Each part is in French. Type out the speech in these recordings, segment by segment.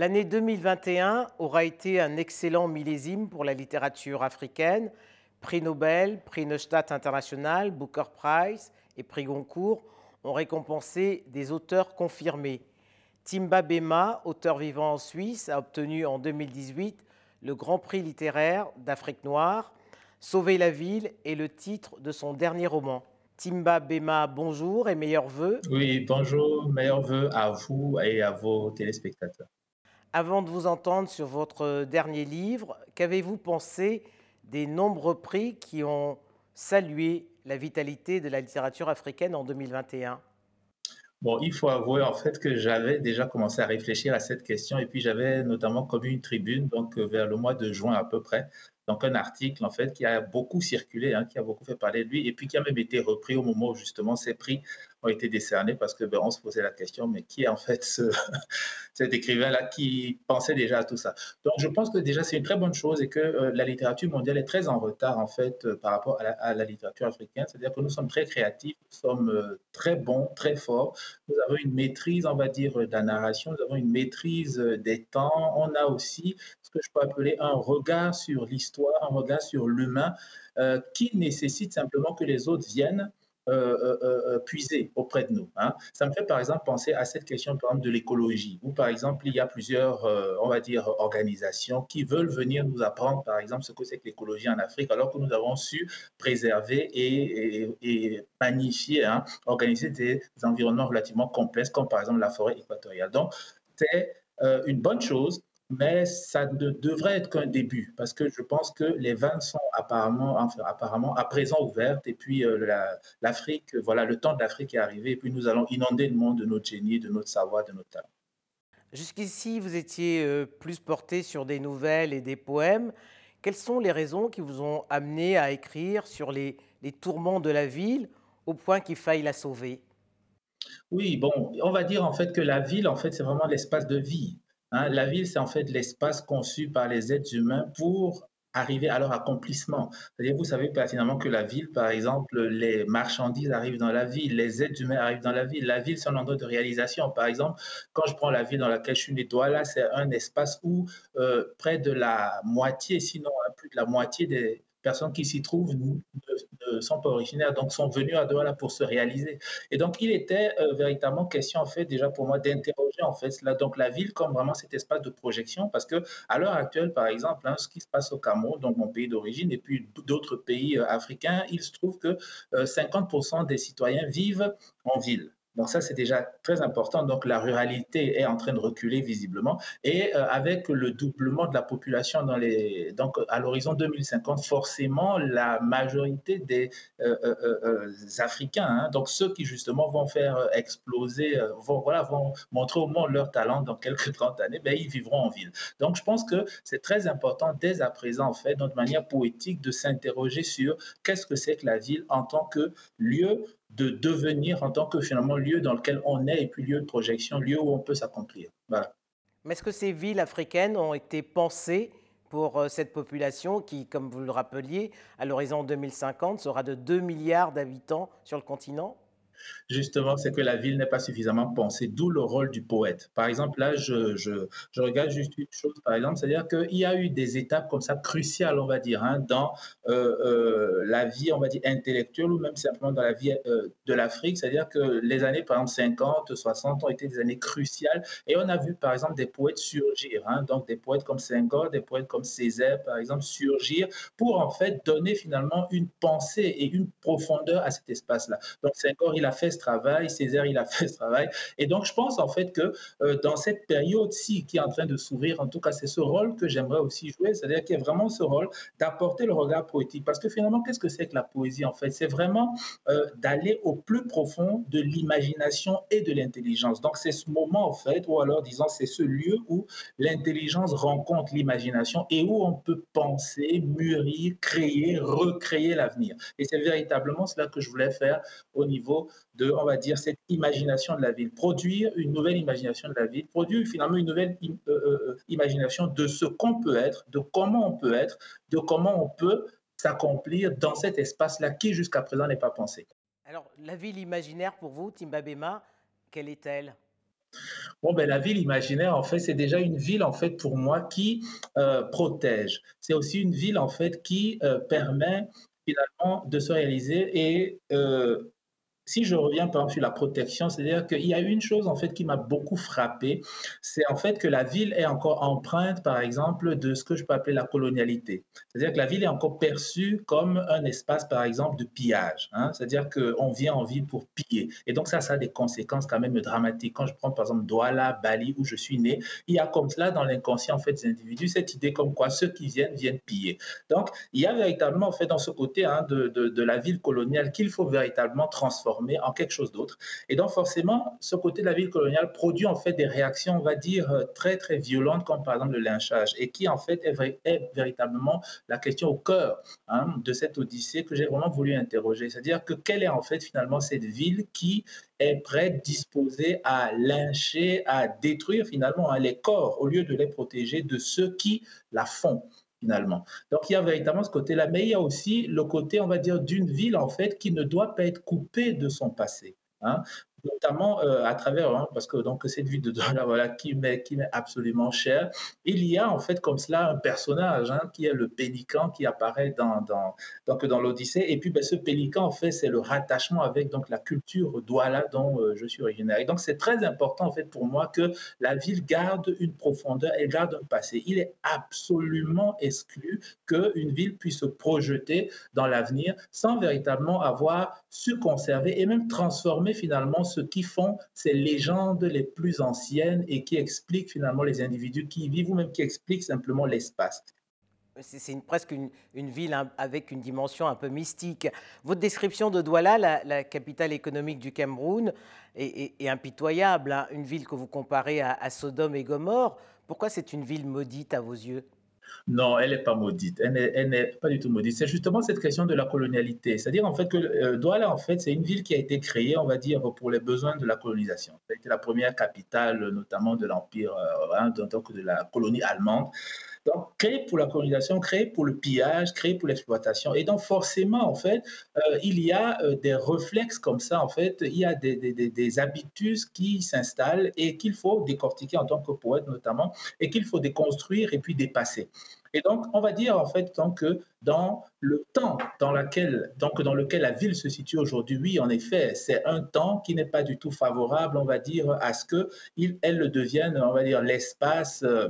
L'année 2021 aura été un excellent millésime pour la littérature africaine. Prix Nobel, prix Neustadt International, Booker Prize et prix Goncourt ont récompensé des auteurs confirmés. Timba Bema, auteur vivant en Suisse, a obtenu en 2018 le Grand Prix littéraire d'Afrique noire. Sauver la ville est le titre de son dernier roman. Timba Bema, bonjour et meilleurs voeux. Oui, bonjour, meilleurs voeux à vous et à vos téléspectateurs. Avant de vous entendre sur votre dernier livre, qu'avez-vous pensé des nombreux prix qui ont salué la vitalité de la littérature africaine en 2021 Bon, il faut avouer en fait que j'avais déjà commencé à réfléchir à cette question et puis j'avais notamment comme une tribune donc euh, vers le mois de juin à peu près donc un article en fait qui a beaucoup circulé, hein, qui a beaucoup fait parler de lui et puis qui a même été repris au moment où justement ces prix ont été décernés parce que ben, se posait la question mais qui est en fait ce, cet écrivain-là qui pensait déjà à tout ça? Donc je pense que déjà c'est une très bonne chose et que euh, la littérature mondiale est très en retard en fait euh, par rapport à la, littérature africaine, c'est-à-dire que nous sommes très créatifs, nous sommes euh, très bons, très forts, nous avons une maîtrise on va dire de la narration, nous avons une maîtrise des temps, on a aussi ce que je peux appeler un regard sur l'histoire un regard sur l'humain qui nécessite simplement que les autres viennent euh, euh, puiser auprès de nous. Hein. Ça me fait par exemple penser à cette question de l'écologie, où par exemple il y a plusieurs, on va dire, organisations qui veulent venir nous apprendre par exemple ce que c'est que l'écologie en Afrique, alors que nous avons su préserver et, magnifier, hein, organiser des environnements relativement complexes comme par exemple la forêt équatoriale. Donc c'est une bonne chose mais ça ne devrait être qu'un début, parce que je pense que les vannes sont apparemment, apparemment à présent ouvertes, et puis euh, l'Afrique, voilà, le temps de l'Afrique est arrivé, et puis nous allons inonder le monde de notre génie, de notre savoir, de notre talent. Jusqu'ici, vous étiez euh, plus porté sur des nouvelles et des poèmes. Quelles sont les raisons qui vous ont amené à écrire sur les, les tourments de la ville au point qu'il faille la sauver? Oui, bon, on va dire en fait que la ville, en fait, c'est vraiment l'espace de vie. Hein, la ville, c'est en fait l'espace conçu par les êtres humains pour arriver à leur accomplissement. C'est-à-dire, vous savez pertinemment que la ville, par exemple, les marchandises arrivent dans la ville, les êtres humains arrivent dans la ville. La ville, c'est un endroit de réalisation. Par exemple, quand je prends la ville dans laquelle je suis c'est un espace où euh, près de la moitié, sinon hein, plus de la moitié des personnes qui s'y trouvent ne, sont pas originaires, donc sont venues à Douala pour se réaliser. Et donc, il était euh, véritablement question, en fait, déjà pour moi, d'interroger, en fait, là, donc la ville comme vraiment cet espace de projection, parce que à l'heure actuelle, par exemple, hein, ce qui se passe au Cameroun, donc mon pays d'origine, et puis d'autres pays euh, africains, il se trouve que 50% euh, des citoyens vivent en ville. Donc ça, c'est déjà très important. Donc la ruralité est en train de reculer visiblement. Et euh, avec le doublement de la population dans les, donc à l'horizon 2050, forcément, la majorité des euh, euh, Africains, hein, donc ceux qui justement vont faire exploser, vont, voilà, vont montrer au monde leur talent dans quelques 30 années, ben, ils vivront en ville. Donc je pense que c'est très important dès à présent, en fait, de manière poétique, de s'interroger sur qu'est-ce que c'est que la ville en tant que lieu de devenir en tant que finalement lieu dans lequel on est et puis lieu de projection, lieu où on peut s'accomplir. Mais est-ce que ces villes africaines ont été pensées pour euh, cette population qui, comme vous le rappeliez, à l'horizon 2050 sera de 2 milliards d'habitants sur le continent? Justement, c'est que la ville n'est pas suffisamment pensée, d'où le rôle du poète. Par exemple, là, je, je, regarde juste une chose, par exemple, c'est-à-dire qu'il y a eu des étapes comme ça cruciales, on va dire, hein, dans euh, euh, la vie, on va dire, intellectuelle ou même simplement dans la vie euh, de l'Afrique. C'est-à-dire que les années, par exemple, 50, 60 ont été des années cruciales et on a vu, par exemple, des poètes surgir, hein, donc des poètes comme Senghor, des poètes comme Césaire, par exemple, surgir pour en fait donner finalement une pensée et une profondeur à cet espace-là. Donc Senghor, il a fait ce travail, Césaire, il a fait ce travail. Et donc, je pense en fait que euh, dans cette période-ci qui est en train de s'ouvrir, en tout cas, c'est ce rôle que j'aimerais aussi jouer, c'est-à-dire qu'il y a vraiment ce rôle d'apporter le regard poétique. Parce que finalement, qu'est-ce que c'est que la poésie en fait? C'est vraiment euh, d'aller au plus profond de l'imagination et de l'intelligence. Donc, c'est ce moment en fait, ou alors disons, c'est ce lieu où l'intelligence rencontre l'imagination et où on peut penser, mûrir, créer, recréer l'avenir. Et c'est véritablement cela que je voulais faire au niveau de, on va dire, cette imagination de la ville, produire une nouvelle imagination de la ville, produire finalement une nouvelle euh, euh, imagination de ce qu'on peut être, de comment on peut être, de comment on peut s'accomplir dans cet espace-là qui jusqu'à présent n'est pas pensé. Alors, la ville imaginaire pour vous, Timbabema, quelle est-elle? Bon, ben, la ville imaginaire, en fait, c'est déjà une ville, en fait, pour moi, qui euh, protège. C'est aussi une ville, en fait, qui euh, permet finalement de se réaliser et euh, si je reviens par exemple sur la protection, c'est-à-dire qu'il y a une chose en fait qui m'a beaucoup frappé, c'est en fait que la ville est encore empreinte, par exemple, de ce que je peux appeler la colonialité. C'est-à-dire que la ville est encore perçue comme un espace, par exemple, de pillage. Hein. C'est-à-dire qu'on vient en ville pour piller. Et donc ça, ça a des conséquences quand même dramatiques. Quand je prends par exemple Douala, Bali, où je suis né, il y a comme cela dans l'inconscient en fait des individus cette idée comme quoi ceux qui viennent viennent piller. Donc il y a véritablement en fait dans ce côté hein, de, de, de la ville coloniale qu'il faut véritablement transformer en quelque chose d'autre. Et donc forcément, ce côté de la ville coloniale produit en fait des réactions, on va dire, euh, très très violentes, comme par exemple le lynchage, et qui en fait est, véritablement la question au cœur hein, de cette odyssée que j'ai vraiment voulu interroger. C'est-à-dire que quelle est en fait finalement cette ville qui est prête, disposée à lyncher, à détruire finalement hein, les corps au lieu de les protéger de ceux qui la font? Finalement. Donc il y a véritablement ce côté-là, mais il y a aussi le côté, on va dire, d'une ville en fait qui ne doit pas être coupée de son passé. Hein notamment euh, à travers, hein, parce que donc cette vie de Douala, voilà, qui m'est qui m'est absolument chère. Il y a en fait comme cela un personnage hein, qui est le pélican qui apparaît dans dans donc dans l'Odyssée. Et puis ben, ce pélican en fait c'est le rattachement avec donc la culture Douala dont euh, je suis originaire. Et donc c'est très important en fait pour moi que la ville garde une profondeur, elle garde un passé. Il est absolument exclu qu'une ville puisse se projeter dans l'avenir sans véritablement avoir su conserver et même transformer finalement ce qui font ces légendes les plus anciennes et qui expliquent finalement les individus qui y vivent ou même qui expliquent simplement l'espace. C'est presque une, ville avec une dimension un peu mystique. Votre description de Douala, la, capitale économique du Cameroun, est, impitoyable. Hein. Une ville que vous comparez à, à Sodome et Gomorre. Pourquoi c'est une ville maudite à vos yeux? Non, elle n'est pas maudite. Elle n'est pas du tout maudite. C'est justement cette question de la colonialité. C'est-à-dire, en fait, que euh, Douala, en fait, c'est une ville qui a été créée, on va dire, pour les besoins de la colonisation. Ça la première capitale, notamment de l'Empire, euh, hein, donc de la colonie allemande. Donc, créé pour la colonisation, créé pour le pillage, créé pour l'exploitation. Et donc, forcément, en fait, euh, il y a euh, des réflexes comme ça, en fait, il y a des, des, des habitudes qui s'installent et qu'il faut décortiquer en tant que poète, notamment, et qu'il faut déconstruire et puis dépasser. Et donc, on va dire en fait tant que dans le temps dans, laquelle, donc dans lequel la ville se situe aujourd'hui, oui, en effet, c'est un temps qui n'est pas du tout favorable, on va dire, à ce qu'elle devienne, on va dire, l'espace euh,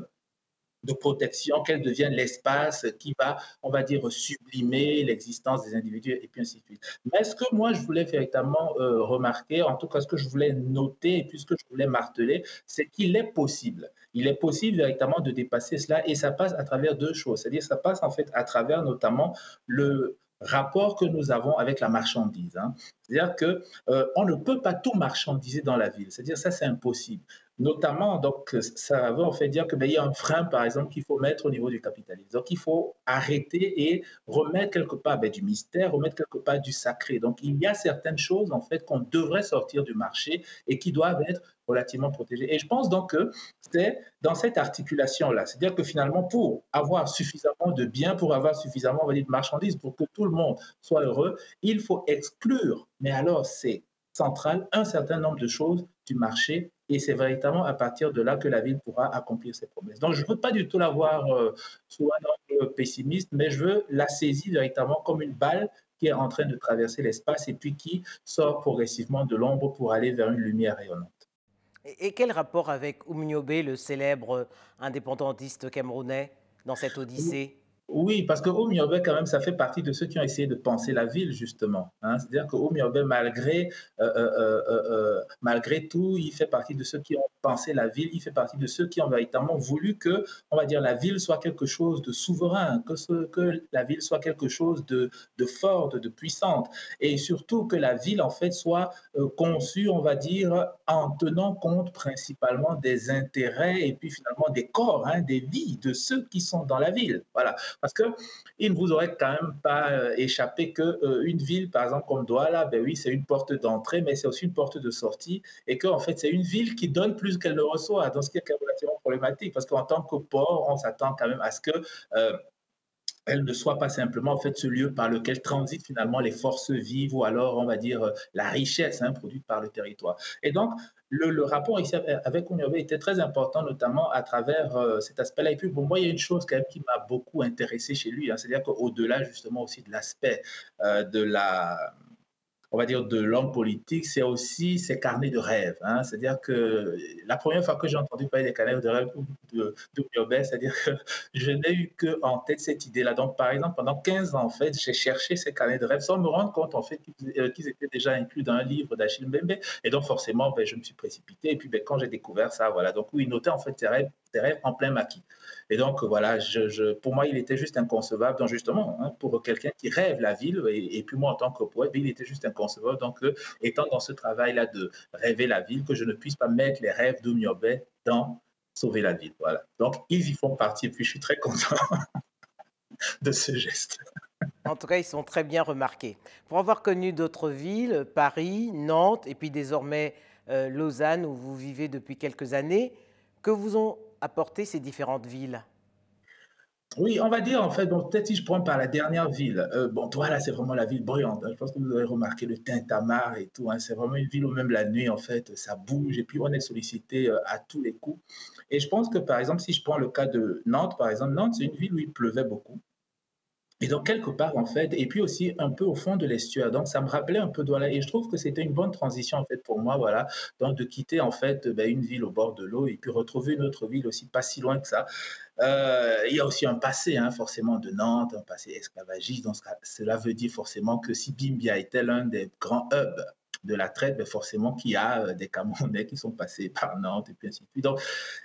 de protection, qu'elle devienne l'espace qui va, on va dire, sublimer l'existence des individus et puis ainsi de suite. Mais ce que moi, je voulais véritablement euh, remarquer, en tout cas ce que je voulais noter et puis ce que je voulais marteler, c'est qu'il est possible. Il est possible véritablement de dépasser cela et ça passe à travers deux choses. C'est-à-dire ça passe en fait à travers notamment le rapport que nous avons avec la marchandise. Hein. C'est-à-dire qu'on euh, ne peut pas tout marchandiser dans la ville. C'est-à-dire ça, c'est impossible. Notamment, donc, ça va en fait dire qu'il ben, y a un frein, par exemple, qu'il faut mettre au niveau du capitalisme. Donc, il faut arrêter et remettre quelque part ben, du mystère, remettre quelque part du sacré. Donc, il y a certaines choses, en fait, qu'on devrait sortir du marché et qui doivent être relativement protégées. Et je pense donc que c'est dans cette articulation-là. C'est-à-dire que finalement, pour avoir suffisamment de biens, pour avoir suffisamment, on dire, de marchandises, pour que tout le monde soit heureux, il faut exclure, mais alors c'est central, un certain nombre de choses du marché et c'est véritablement à partir de là que la ville pourra accomplir ses promesses. Donc, je ne veux pas du tout la voir euh, sous un angle pessimiste, mais je veux la saisir véritablement comme une balle qui est en train de traverser l'espace et puis qui sort progressivement de l'ombre pour aller vers une lumière rayonnante. Et quel rapport avec Oumniobé, le célèbre indépendantiste camerounais, dans cette odyssée? Oui, parce que Oumiobe, quand même, ça fait partie de ceux qui ont essayé de penser la ville, justement. Hein. C'est-à-dire que Oumiobe, malgré, euh, euh, euh, malgré tout, il fait partie de ceux qui ont pensé la ville, il fait partie de ceux qui ont véritablement voulu que, on va dire, la ville soit quelque chose de souverain, que, la ville soit quelque chose de, de forte, de puissante, et surtout que la ville, en fait, soit conçue, on va dire, en tenant compte principalement des intérêts et puis finalement des corps, hein, des vies de ceux qui sont dans la ville. Voilà. Parce qu'il ne vous aurait quand même pas euh, échappé qu'une euh, une ville, par exemple, comme Douala, ben oui, c'est une porte d'entrée, mais c'est aussi une porte de sortie, et qu'en fait, c'est une ville qui donne plus qu'elle ne reçoit, dans ce qui est relativement problématique, parce qu'en tant que port, on s'attend quand même à ce que... Euh, elle ne soit pas simplement en fait ce lieu par lequel transitent finalement les forces vives ou alors on va dire la richesse hein, produite par le territoire. Et donc le, rapport ici avec Onyobe était très important, notamment à travers euh, cet aspect-là. Et puis, pour moi, il y a une chose quand même qui m'a beaucoup intéressé chez lui, hein, c'est-à-dire qu'au-delà justement aussi de l'aspect euh, de la on va dire, de l'homme politique, c'est aussi ses carnets de rêves. Hein. C'est-à-dire que la première fois que j'ai entendu parler des carnets de rêves de, de c'est-à-dire que je n'ai eu qu'en tête cette idée-là. Donc, par exemple, pendant 15 ans, en fait, j'ai cherché ces carnets de rêves sans me rendre compte, en fait, qu'ils euh, étaient déjà inclus dans un livre d'Achille Mbembe. Et donc, forcément, ben, je me suis précipité. Et puis, ben, quand j'ai découvert ça, voilà. Donc, oui, notait, en fait, ses rêves, rêves en plein maquis. Et donc, voilà, je, pour moi, il était juste inconcevable. Donc, justement, hein, pour quelqu'un qui rêve la ville, et, puis moi, en tant que poète, il était juste inconcevable. Donc, euh, étant dans ce travail-là de rêver la ville, que je ne puisse pas mettre les rêves d'Oumiobe dans Sauver la ville. Voilà. Donc, ils y font partie, et puis je suis très content de ce geste. En tout cas, ils sont très bien remarqués. Pour avoir connu d'autres villes, Paris, Nantes, et puis désormais euh, Lausanne, où vous vivez depuis quelques années, que vous ont apporter ces différentes villes? Oui, on va dire en fait, bon, peut-être si je prends par la dernière ville, euh, bon, toi là, c'est vraiment la ville bruyante. Hein. Je pense que vous avez remarqué le tintamarre et tout. Hein. c'est vraiment une ville où même la nuit, en fait, ça bouge et puis on est sollicité euh, à tous les coups. Et je pense que par exemple, si je prends le cas de Nantes, par exemple, Nantes, c'est une ville où il pleuvait beaucoup. Et donc, quelque part, en fait, et puis aussi un peu au fond de l'estuaire. Donc, ça me rappelait un peu voilà, Et je trouve que c'était une bonne transition, en fait, pour moi, voilà. Donc, de quitter, en fait, ben, une ville au bord de l'eau et puis retrouver une autre ville aussi pas si loin que ça. Euh, il y a aussi un passé, hein, forcément, de Nantes, un passé esclavagiste. Donc, cela veut dire forcément que si Bimbia était l'un des grands hubs? De la traite, mais forcément qu'il y a euh, des Camerounais qui sont passés par Nantes et puis ainsi de suite. Donc,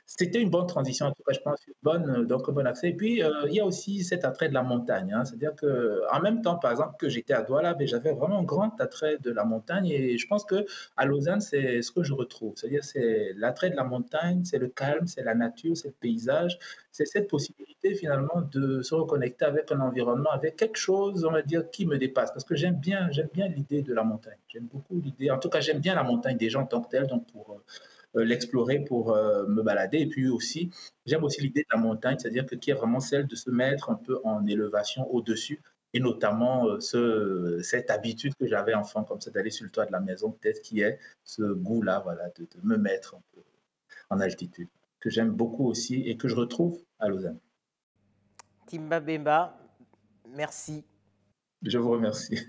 c'était une bonne transition, en tout cas, je pense, une bonne, euh, donc un bon accès. Et puis, euh, il y a aussi cet attrait de la montagne. Hein. C'est-à-dire qu'en même temps, par exemple, que j'étais à Douala, ben, j'avais vraiment un grand attrait de la montagne. Et je pense que Lausanne, c'est ce que je retrouve. C'est-à-dire, c'est l'attrait de la montagne, c'est le calme, c'est la nature, c'est le paysage. C'est cette possibilité, finalement, de se reconnecter avec un environnement, avec quelque chose, on va dire, qui me dépasse. Parce que j'aime bien, j'aime bien l'idée de la montagne. J'aime beaucoup en tout cas, j'aime bien la montagne des gens en tant que telle, donc pour euh, l'explorer, pour euh, me balader. Et puis aussi, j'aime aussi l'idée de la montagne, c'est-à-dire que qui est vraiment celle de se mettre un peu en élévation au-dessus et notamment euh, ce, cette habitude que j'avais enfant, comme ça, d'aller sur le toit de la maison, peut-être qui est ce goût-là, voilà, de, me mettre un peu en altitude, que j'aime beaucoup aussi et que je retrouve à Lausanne. Timba Bemba, merci. Je vous remercie.